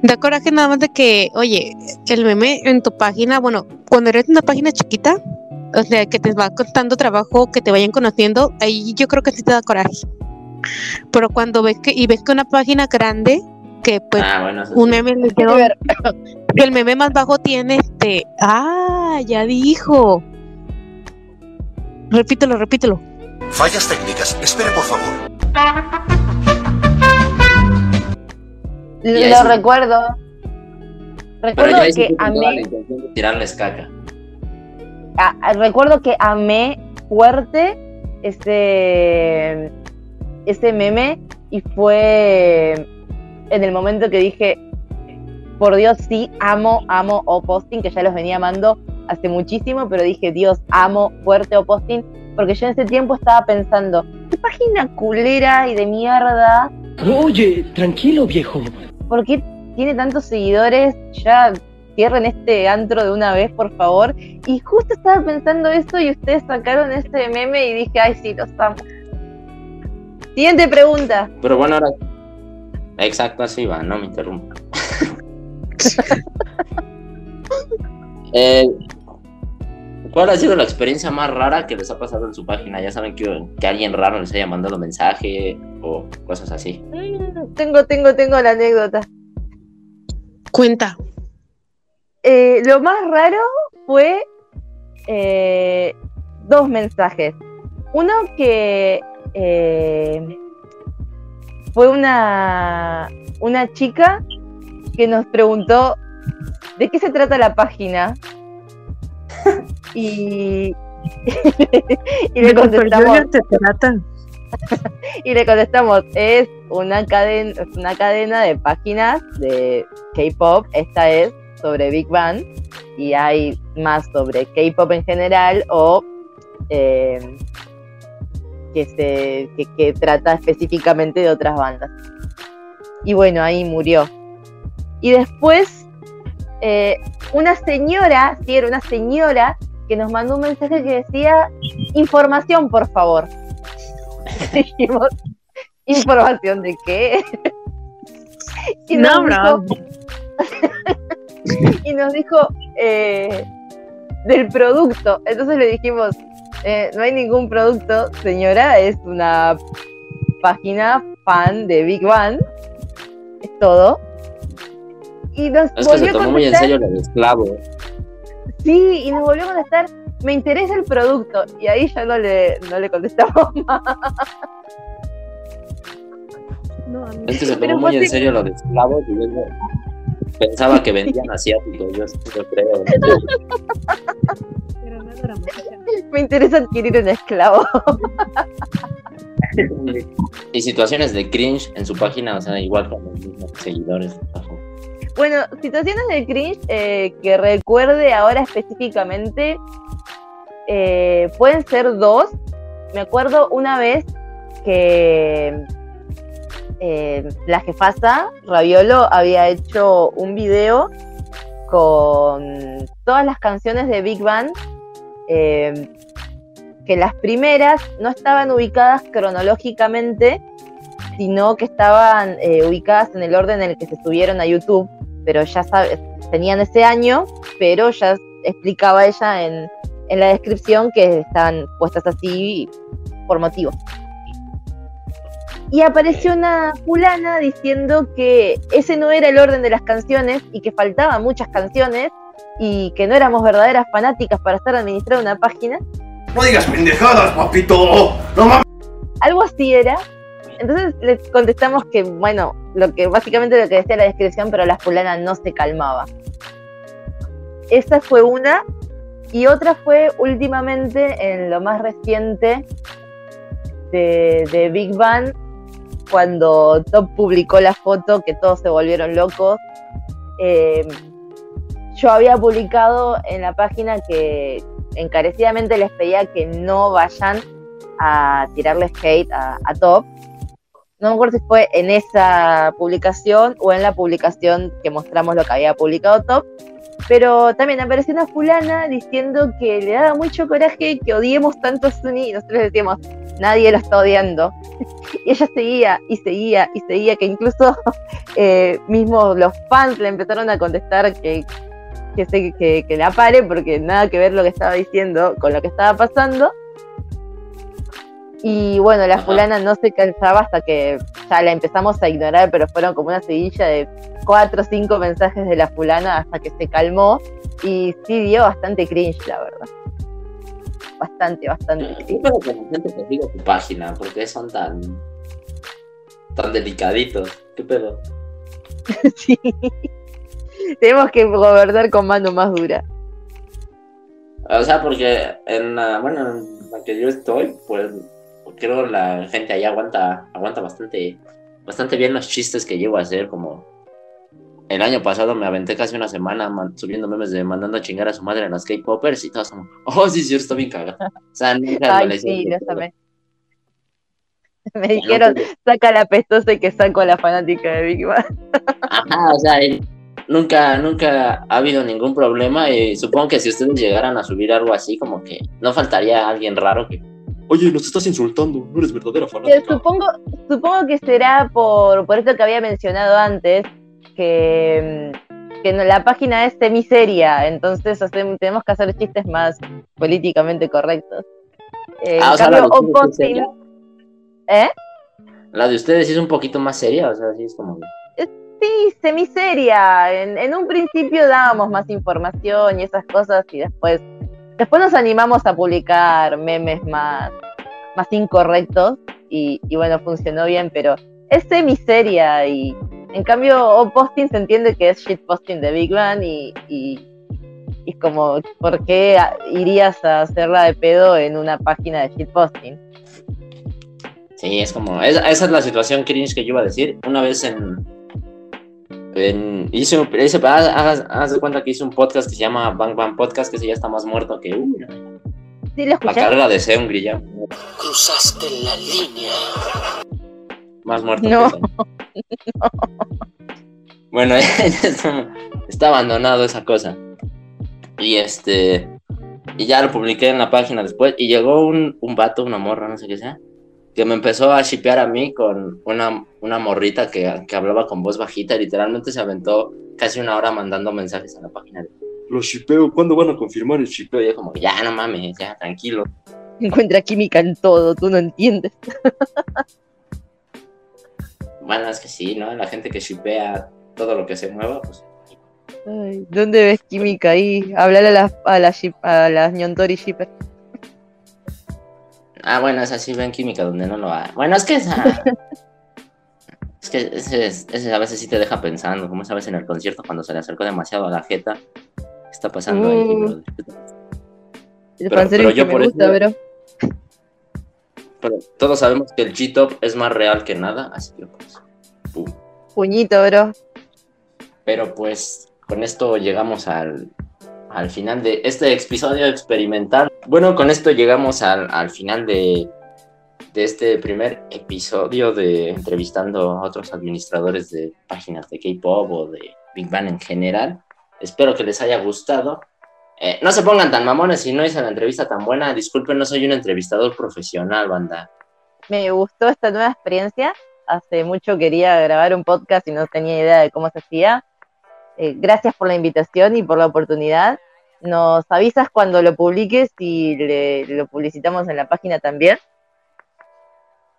da coraje, nada más de que, oye, el meme en tu página, bueno, cuando eres una página chiquita, o sea, que te va costando trabajo que te vayan conociendo, ahí yo creo que sí te da coraje. Pero cuando ves que, y ves que una página grande, que pues ah, un meme le quedó, el meme más bajo tiene este. Ah, ya dijo. Repítelo, repítelo. Fallas técnicas. Espere, por favor. Lo recuerdo. Recuerdo que amé. tirarles caca. Ah, recuerdo que amé fuerte este, este meme y fue en el momento que dije, por Dios, sí, amo, amo O-Posting, que ya los venía amando hace muchísimo, pero dije, Dios, amo fuerte O-Posting, porque yo en ese tiempo estaba pensando, qué página culera y de mierda Oye, tranquilo, viejo. ¿Por qué tiene tantos seguidores? Ya cierren este antro de una vez, por favor. Y justo estaba pensando esto y ustedes sacaron este meme y dije, ay, sí, los amo. Siguiente pregunta. Pero bueno, ahora. Exacto, así va, no me interrumpa. eh, ¿Cuál ha sido la experiencia más rara que les ha pasado en su página? Ya saben que, que alguien raro les haya mandado mensaje o cosas así. Mm, tengo, tengo, tengo la anécdota. Cuenta. Eh, lo más raro fue eh, dos mensajes. Uno que eh, fue una, una chica que nos preguntó de qué se trata la página y, y le contestamos. y le contestamos, es una cadena, una cadena de páginas de K-pop. Esta es sobre Big Bang y hay más sobre K-pop en general o eh, que se que, trata específicamente de otras bandas. Y bueno, ahí murió. Y después eh, una señora, sí, era una señora que nos mandó un mensaje que decía, información, por favor. Dijimos, ¿información de qué? y no, nos dijo, y nos dijo eh, del producto. Entonces le dijimos, eh, no hay ningún producto, señora, es una página fan de Big Bang. Es todo. Y nos es que se tomó muy en serio lo de esclavo. Sí, y nos volvió a contestar, me interesa el producto. Y ahí ya no le, no le contestamos más. No, es que se tomó muy en serio lo de esclavos y luego pensaba que vendían asiáticos, yo, yo creo. Pero no Me interesa adquirir un esclavo. y situaciones de cringe en su página, o sea, igual con los mismos seguidores. Bueno, situaciones de cringe eh, que recuerde ahora específicamente eh, pueden ser dos. Me acuerdo una vez que eh, la jefasa, Raviolo, había hecho un video con todas las canciones de Big Bang, que las primeras no estaban ubicadas cronológicamente, sino que estaban ubicadas en el orden en el que se subieron a YouTube pero ya sabes, tenían ese año, pero ya explicaba ella en, en la descripción que están puestas así por motivos. Y apareció una fulana diciendo que ese no era el orden de las canciones y que faltaban muchas canciones y que no éramos verdaderas fanáticas para estar administrando una página. No digas pendejadas, papito. No Algo así era. Entonces les contestamos que, bueno, lo que básicamente lo que decía la descripción, pero la fulana no se calmaba. Esa fue una. Y otra fue últimamente, en lo más reciente de, Big Bang, cuando Top publicó la foto, que todos se volvieron locos. Eh, yo había publicado en la página que encarecidamente les pedía que no vayan a tirarles hate a Top, no me acuerdo si fue en esa publicación o en la publicación que mostramos lo que había publicado Top, pero también apareció una fulana diciendo que le daba mucho coraje que odiemos tanto a Sunny y nosotros decíamos, nadie lo está odiando. y ella seguía y seguía y seguía, que incluso eh, mismo los fans le empezaron a contestar que, que, que, que la pare porque nada que ver lo que estaba diciendo con lo que estaba pasando. Y bueno, la fulana no se cansaba hasta que ya la empezamos a ignorar, pero fueron como una seguilla de cuatro o cinco mensajes de la fulana hasta que se calmó. Y sí dio bastante cringe, la verdad. Bastante, bastante cringe. Pero que la gente te diga tu página, porque son tan. tan delicaditos. ¿Qué pedo? sí. Tenemos que gobernar con mano más dura. O sea, porque en la, bueno, en la que yo estoy, pues creo la gente ahí aguanta, aguanta bastante, bastante bien los chistes que llevo a hacer, como el año pasado me aventé casi una semana subiendo memes de mandando a chingar a su madre en los K-Poppers y todos como, oh, sí, sí, está bien cagado. O sea, nunca Ay, sí, lo Me dijeron, saca la pestosa y que saco a la fanática de Big Bang. Ajá, o sea, nunca, nunca ha habido ningún problema y supongo que si ustedes llegaran a subir algo así, como que no faltaría alguien raro que... Oye, nos estás insultando, no eres verdadera fanática. supongo, supongo que será por, por esto que había mencionado antes, que, que la página es semiseria, entonces tenemos que hacer chistes más políticamente correctos. Eh, ah, o sea, la de ¿Eh? La de ustedes es un poquito más seria, o sea, sí es como... Sí, semiseria. En, en un principio dábamos más información y esas cosas y después, después nos animamos a publicar memes más, más incorrectos y, bueno, funcionó bien, pero es semiseria y en cambio O-Posting se entiende que es shitposting de Big Bang y, y, como, ¿por qué irías a hacerla de pedo en una página de shitposting? Sí, es como, esa es la situación cringe que yo iba a decir. Una vez en, hice, haz, de cuenta que hice un podcast que se llama Bang Bang Podcast, que ese ya está más muerto que uh, ¿Sí lo La carrera de Seungri ya. Cruzaste la línea. Más muerto no. Bueno, está abandonado esa cosa. Y este. Y ya lo publiqué en la página después. Y llegó un, un vato, una morra, no sé qué sea que me empezó a shipear a mí con una, una morrita que, que, hablaba con voz bajita, literalmente se aventó casi una hora mandando mensajes a la página de los shipeo, ¿cuándo van a confirmar el shipeo? Y yo como, ya no mames, ya, tranquilo. Encuentra química en todo, tú no entiendes. bueno, es que sí, ¿no? La gente que shipea todo lo que se mueva, pues... Ay, ¿Dónde ves química ahí? Hablar a las, a las, a las Nyontori shippers. Ah, bueno, esa sí ven química donde no lo hay. Bueno, es que esa. es que ese, a veces sí te deja pensando, como esa vez en el concierto cuando se le acercó demasiado a la jeta. ¿Qué está pasando ahí, uh. pero, pero yo por gusta, bro. Pero todos sabemos que el G-Top es más real que nada, así que pues. Puñito, bro. Pero pues con esto llegamos al, al final de este episodio experimental. Bueno, con esto llegamos al, final de, este primer episodio de entrevistando a otros administradores de páginas de K-Pop o de Big Bang en general. Espero que les haya gustado. Eh, no se pongan tan mamones si no hice la entrevista tan buena. Disculpen, no soy un entrevistador profesional, banda. Me gustó esta nueva experiencia. Hace mucho quería grabar un podcast y no tenía idea de cómo se hacía eh, gracias por la invitación y por la oportunidad. Nos avisas cuando lo publiques y lo publicitamos en la página también.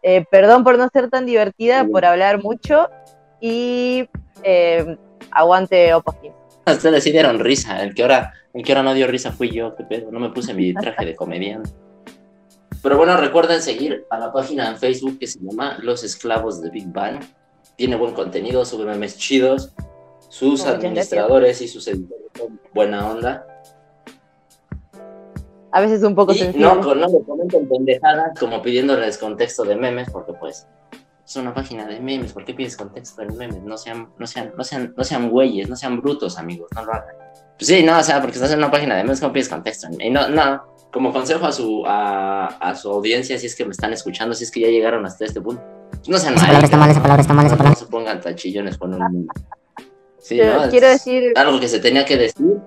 Eh, perdón por no ser tan divertida, por hablar mucho y eh, aguante Opostín. Ustedes sí dieron risa, el que, ahora, el que ahora no dio risa fui yo, qué pedo, no me puse mi traje de comediante. Pero bueno, recuerden seguir a la página en Facebook que se llama Los Esclavos de Big Bang. Tiene buen contenido, sube memes chidos sus administradores y sus editores son buena onda. A veces un poco y No, no le comenten pendejadas como pidiéndoles contexto de memes, porque pues es una página de memes, ¿por qué pides contexto de memes? No sean, no sean, no sean, no sean güeyes, no sean brutos, amigos, no lo hagan. Pues sí, no, o sea, porque estás en una página de memes, ¿cómo pides contexto? Y no, no, como consejo a su, a, a su audiencia, si es que me están escuchando, si es que ya llegaron hasta este punto, no sean esa palabra está mal, esa palabra está mal, esa palabra. No se pongan tachillones con un quiero decir. Algo que se tenía que decir.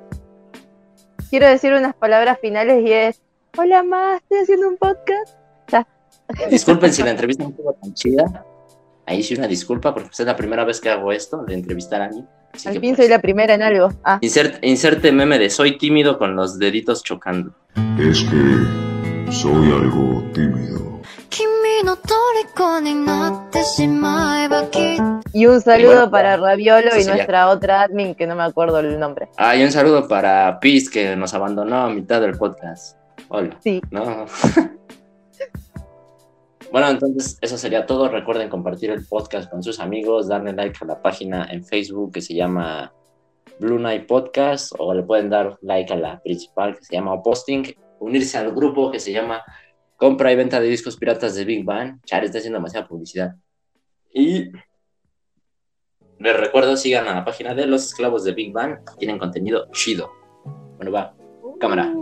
Quiero decir unas palabras finales y es: Hola, más, estoy haciendo un podcast. Disculpen si la entrevista no estuvo tan chida. Ahí sí una disculpa porque es la primera vez que hago esto, de entrevistar a alguien. Al fin soy pues, la primera en algo. Ah. inserte meme de soy tímido con los deditos chocando. Es que soy algo tímido. Y un saludo para Raviolo y nuestra otra admin que no me acuerdo el nombre. Ah, y un saludo para Piz que nos abandonó a mitad del podcast. Hola. Sí. No. bueno, entonces eso sería todo. Recuerden compartir el podcast con sus amigos, darle like a la página en Facebook que se llama Blue Night Podcast o le pueden dar like a la principal que se llama Posting, unirse al grupo que se llama compra y venta de discos piratas de Big Bang. Char está haciendo demasiada publicidad. Y les recuerdo, sigan a la página de Los Esclavos de Big Bang, tienen contenido chido. Bueno, va, cámara.